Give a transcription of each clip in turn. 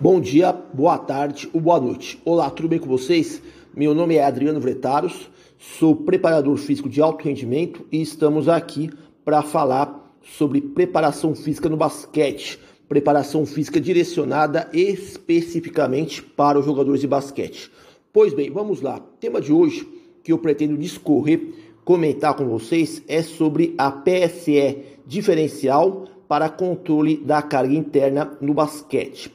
Bom dia, boa tarde ou boa noite. Olá, tudo bem com vocês? Meu nome é Adriano Vretaros, sou preparador físico de alto rendimento e estamos aqui para falar sobre preparação física no basquete. Preparação física direcionada especificamente para os jogadores de basquete. Pois bem, vamos lá. O tema de hoje que eu pretendo discorrer, comentar com vocês é sobre a PSE diferencial para controle da carga interna no basquete.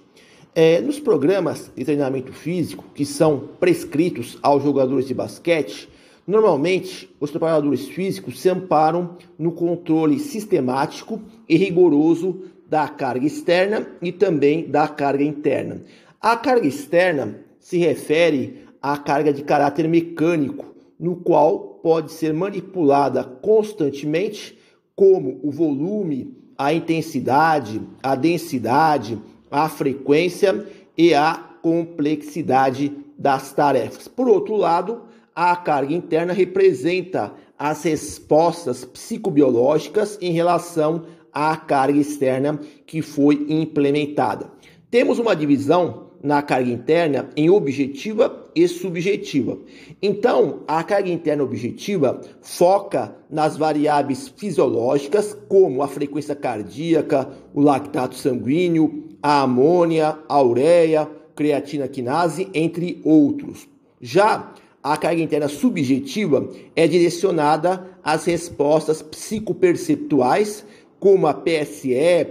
É, nos programas de treinamento físico que são prescritos aos jogadores de basquete, normalmente os preparadores físicos se amparam no controle sistemático e rigoroso da carga externa e também da carga interna. A carga externa se refere à carga de caráter mecânico, no qual pode ser manipulada constantemente, como o volume, a intensidade, a densidade, a frequência e a complexidade das tarefas. Por outro lado, a carga interna representa as respostas psicobiológicas em relação à carga externa que foi implementada. Temos uma divisão na carga interna em objetiva e subjetiva. Então, a carga interna objetiva foca nas variáveis fisiológicas, como a frequência cardíaca, o lactato sanguíneo, a amônia, a ureia, creatina quinase, entre outros. Já a carga interna subjetiva é direcionada às respostas psicoperceptuais, como a PSE,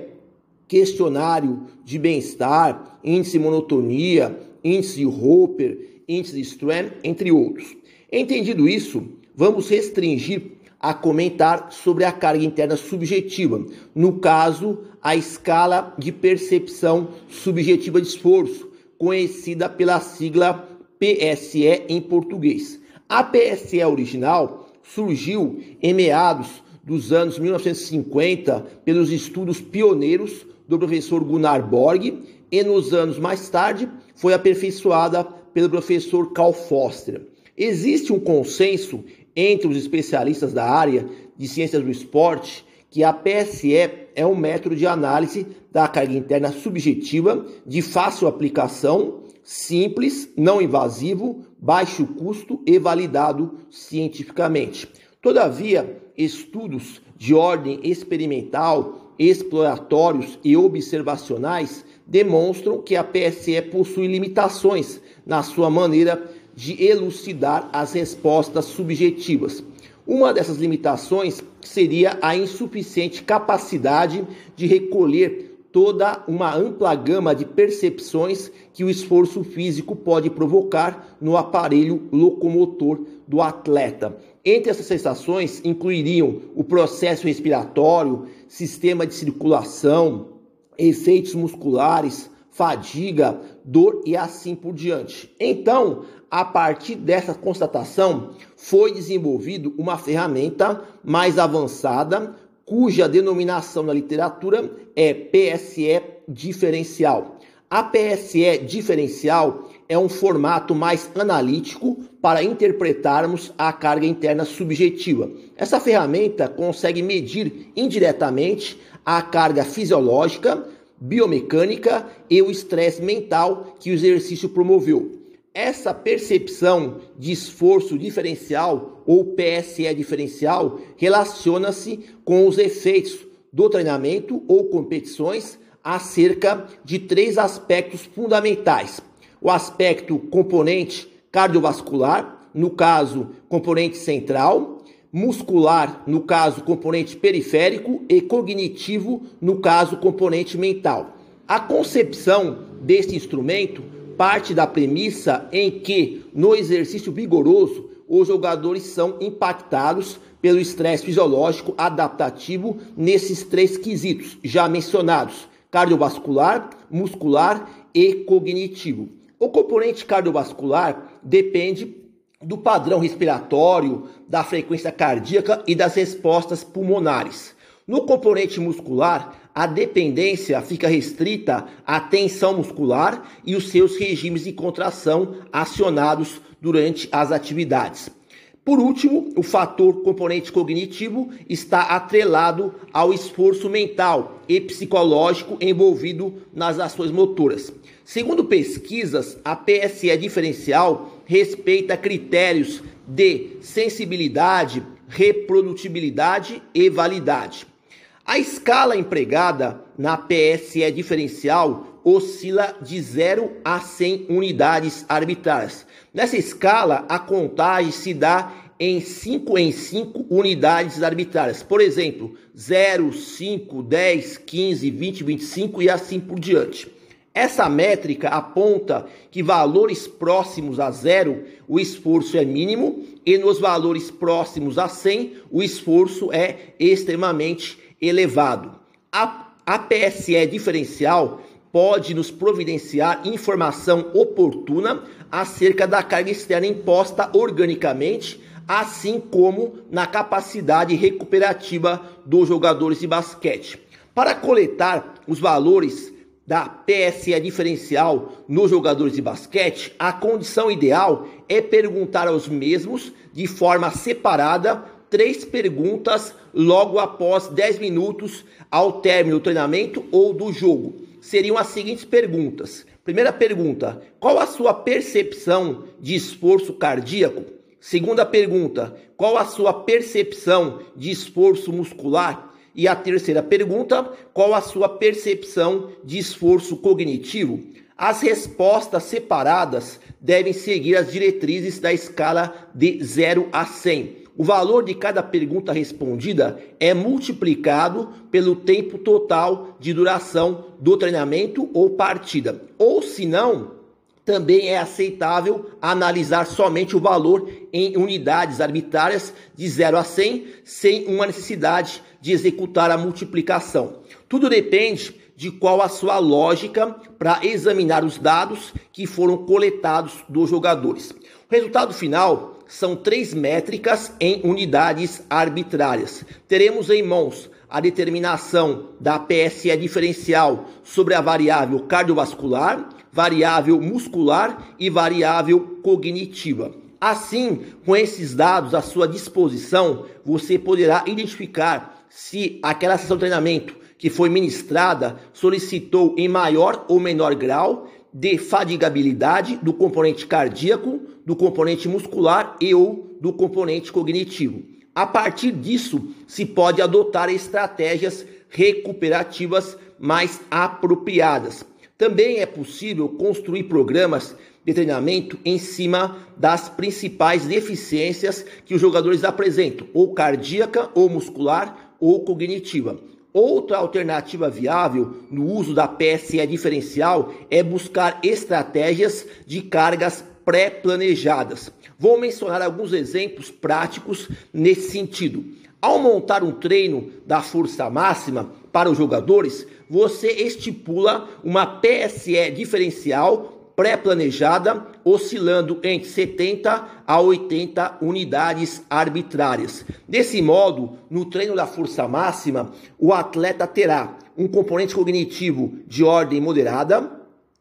questionário de bem-estar, índice monotonia, índice de Hopper, índice Stram, entre outros. Entendido isso, vamos restringir a comentar sobre a carga interna subjetiva, no caso, a escala de percepção subjetiva de esforço, conhecida pela sigla PSE em português. A PSE original surgiu em meados dos anos 1950 pelos estudos pioneiros do professor Gunnar Borg e nos anos mais tarde foi aperfeiçoada pelo professor Carl Foster. Existe um consenso entre os especialistas da área de ciências do esporte que a PSE é um método de análise da carga interna subjetiva de fácil aplicação, simples, não invasivo, baixo custo e validado cientificamente. Todavia, estudos de ordem experimental exploratórios e observacionais demonstram que a PSE possui limitações na sua maneira de elucidar as respostas subjetivas. Uma dessas limitações seria a insuficiente capacidade de recolher toda uma ampla gama de percepções que o esforço físico pode provocar no aparelho locomotor do atleta. Entre essas sensações incluiriam o processo respiratório, sistema de circulação, efeitos musculares, fadiga, dor e assim por diante. Então, a partir dessa constatação, foi desenvolvido uma ferramenta mais avançada, cuja denominação na literatura é PSE diferencial. A PSE diferencial é um formato mais analítico para interpretarmos a carga interna subjetiva. Essa ferramenta consegue medir indiretamente a carga fisiológica, biomecânica e o estresse mental que o exercício promoveu. Essa percepção de esforço diferencial ou PSE diferencial relaciona-se com os efeitos do treinamento ou competições acerca de três aspectos fundamentais: o aspecto componente cardiovascular, no caso, componente central, muscular, no caso, componente periférico, e cognitivo, no caso, componente mental. A concepção deste instrumento parte da premissa em que, no exercício vigoroso, os jogadores são impactados pelo estresse fisiológico adaptativo nesses três quesitos já mencionados: cardiovascular, muscular e cognitivo. O componente cardiovascular depende do padrão respiratório, da frequência cardíaca e das respostas pulmonares. No componente muscular, a dependência fica restrita à tensão muscular e os seus regimes de contração acionados durante as atividades. Por último, o fator componente cognitivo está atrelado ao esforço mental e psicológico envolvido nas ações motoras. Segundo pesquisas, a PSE diferencial respeita critérios de sensibilidade, reprodutibilidade e validade. A escala empregada na PSE diferencial oscila de 0 a 100 unidades arbitrárias. Nessa escala, a contagem se dá em 5 em 5 unidades arbitrárias. Por exemplo, 0, 5, 10, 15, 20, 25 e assim por diante. Essa métrica aponta que valores próximos a zero, o esforço é mínimo, e nos valores próximos a 100, o esforço é extremamente elevado. A, a PSE diferencial pode nos providenciar informação oportuna acerca da carga externa imposta organicamente, assim como na capacidade recuperativa dos jogadores de basquete. Para coletar os valores da PSE diferencial nos jogadores de basquete, a condição ideal é perguntar aos mesmos de forma separada três perguntas logo após 10 minutos ao término do treinamento ou do jogo. Seriam as seguintes perguntas. Primeira pergunta: qual a sua percepção de esforço cardíaco? Segunda pergunta: qual a sua percepção de esforço muscular? E a terceira pergunta: qual a sua percepção de esforço cognitivo? As respostas separadas devem seguir as diretrizes da escala de 0 a 100. O valor de cada pergunta respondida é multiplicado pelo tempo total de duração do treinamento ou partida. Ou se não, também é aceitável analisar somente o valor em unidades arbitrárias de 0 a 100, sem uma necessidade de executar a multiplicação. Tudo depende de qual a sua lógica para examinar os dados que foram coletados dos jogadores. O resultado final são três métricas em unidades arbitrárias. Teremos em mãos a determinação da PSE diferencial sobre a variável cardiovascular, variável muscular e variável cognitiva. Assim, com esses dados à sua disposição, você poderá identificar se aquela sessão de treinamento que foi ministrada solicitou em maior ou menor grau de fadigabilidade do componente cardíaco, do componente muscular e ou do componente cognitivo. A partir disso, se pode adotar estratégias recuperativas mais apropriadas. Também é possível construir programas de treinamento em cima das principais deficiências que os jogadores apresentam, ou cardíaca, ou muscular, ou cognitiva. Outra alternativa viável no uso da PSE diferencial é buscar estratégias de cargas pré-planejadas. Vou mencionar alguns exemplos práticos nesse sentido. Ao montar um treino da força máxima para os jogadores, você estipula uma PSE diferencial pré-planejada, oscilando entre 70 a 80 unidades arbitrárias. Desse modo, no treino da força máxima, o atleta terá um componente cognitivo de ordem moderada,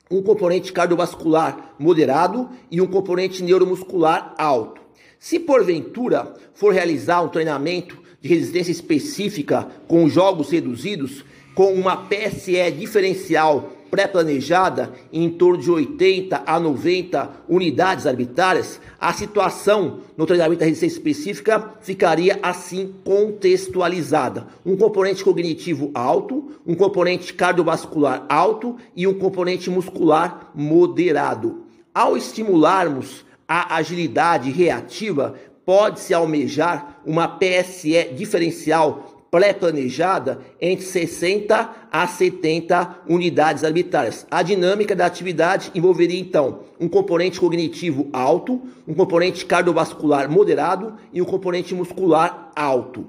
um componente cardiovascular moderado e um componente neuromuscular alto. Se porventura for realizar um treinamento de resistência específica com jogos reduzidos, com uma PSE diferencial pré-planejada em torno de 80 a 90 unidades arbitrárias, a situação no treinamento da resistência específica ficaria assim contextualizada. Um componente cognitivo alto, um componente cardiovascular alto e um componente muscular moderado. Ao estimularmos a agilidade reativa, pode-se almejar uma PSE diferencial pré-planejada entre 60 a 70 unidades arbitrárias. A dinâmica da atividade envolveria então um componente cognitivo alto, um componente cardiovascular moderado e um componente muscular alto.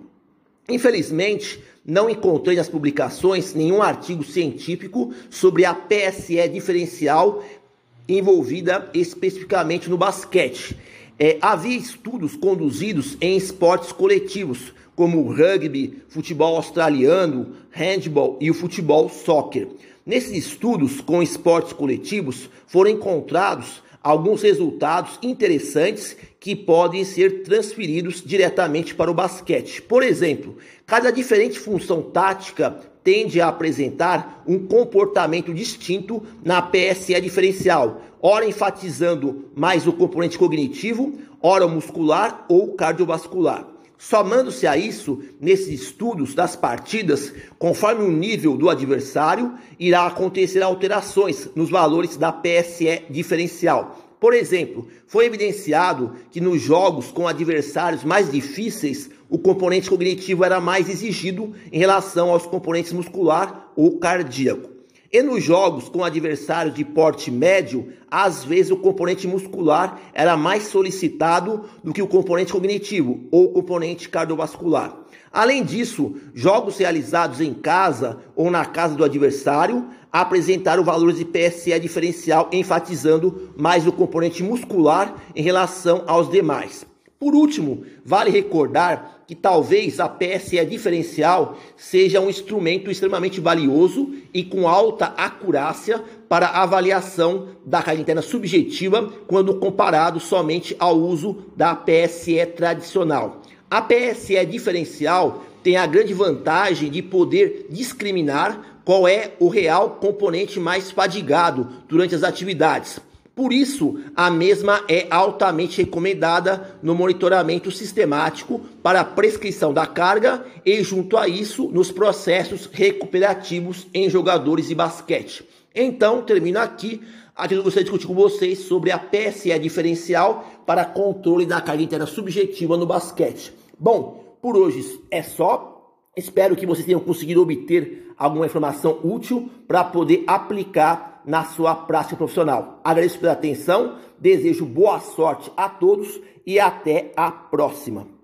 Infelizmente, não encontrei nas publicações nenhum artigo científico sobre a PSE diferencial envolvida especificamente no basquete. É, havia estudos conduzidos em esportes coletivos, como o rugby, futebol australiano, handball e o futebol soccer. Nesses estudos com esportes coletivos foram encontrados alguns resultados interessantes que podem ser transferidos diretamente para o basquete. Por exemplo, cada diferente função tática tende a apresentar um comportamento distinto na PSE diferencial, ora enfatizando mais o componente cognitivo, ora muscular ou cardiovascular. Somando-se a isso, nesses estudos das partidas, conforme o nível do adversário, irá acontecer alterações nos valores da PSE diferencial. Por exemplo, foi evidenciado que nos jogos com adversários mais difíceis, o componente cognitivo era mais exigido em relação aos componentes muscular ou cardíaco. E nos jogos com adversários de porte médio, às vezes o componente muscular era mais solicitado do que o componente cognitivo ou componente cardiovascular. Além disso, jogos realizados em casa ou na casa do adversário apresentaram valores de PSE diferencial, enfatizando mais o componente muscular em relação aos demais. Por último, vale recordar que talvez a PSE diferencial seja um instrumento extremamente valioso e com alta acurácia para avaliação da carga interna subjetiva quando comparado somente ao uso da PSE tradicional. A PSE diferencial tem a grande vantagem de poder discriminar qual é o real componente mais fadigado durante as atividades por isso, a mesma é altamente recomendada no monitoramento sistemático para prescrição da carga e, junto a isso, nos processos recuperativos em jogadores de basquete. Então, termino aqui. Aqui eu gostaria de discutir com vocês sobre a PSE diferencial para controle da carga interna subjetiva no basquete. Bom, por hoje é só. Espero que vocês tenham conseguido obter alguma informação útil para poder aplicar na sua prática profissional. Agradeço pela atenção, desejo boa sorte a todos e até a próxima.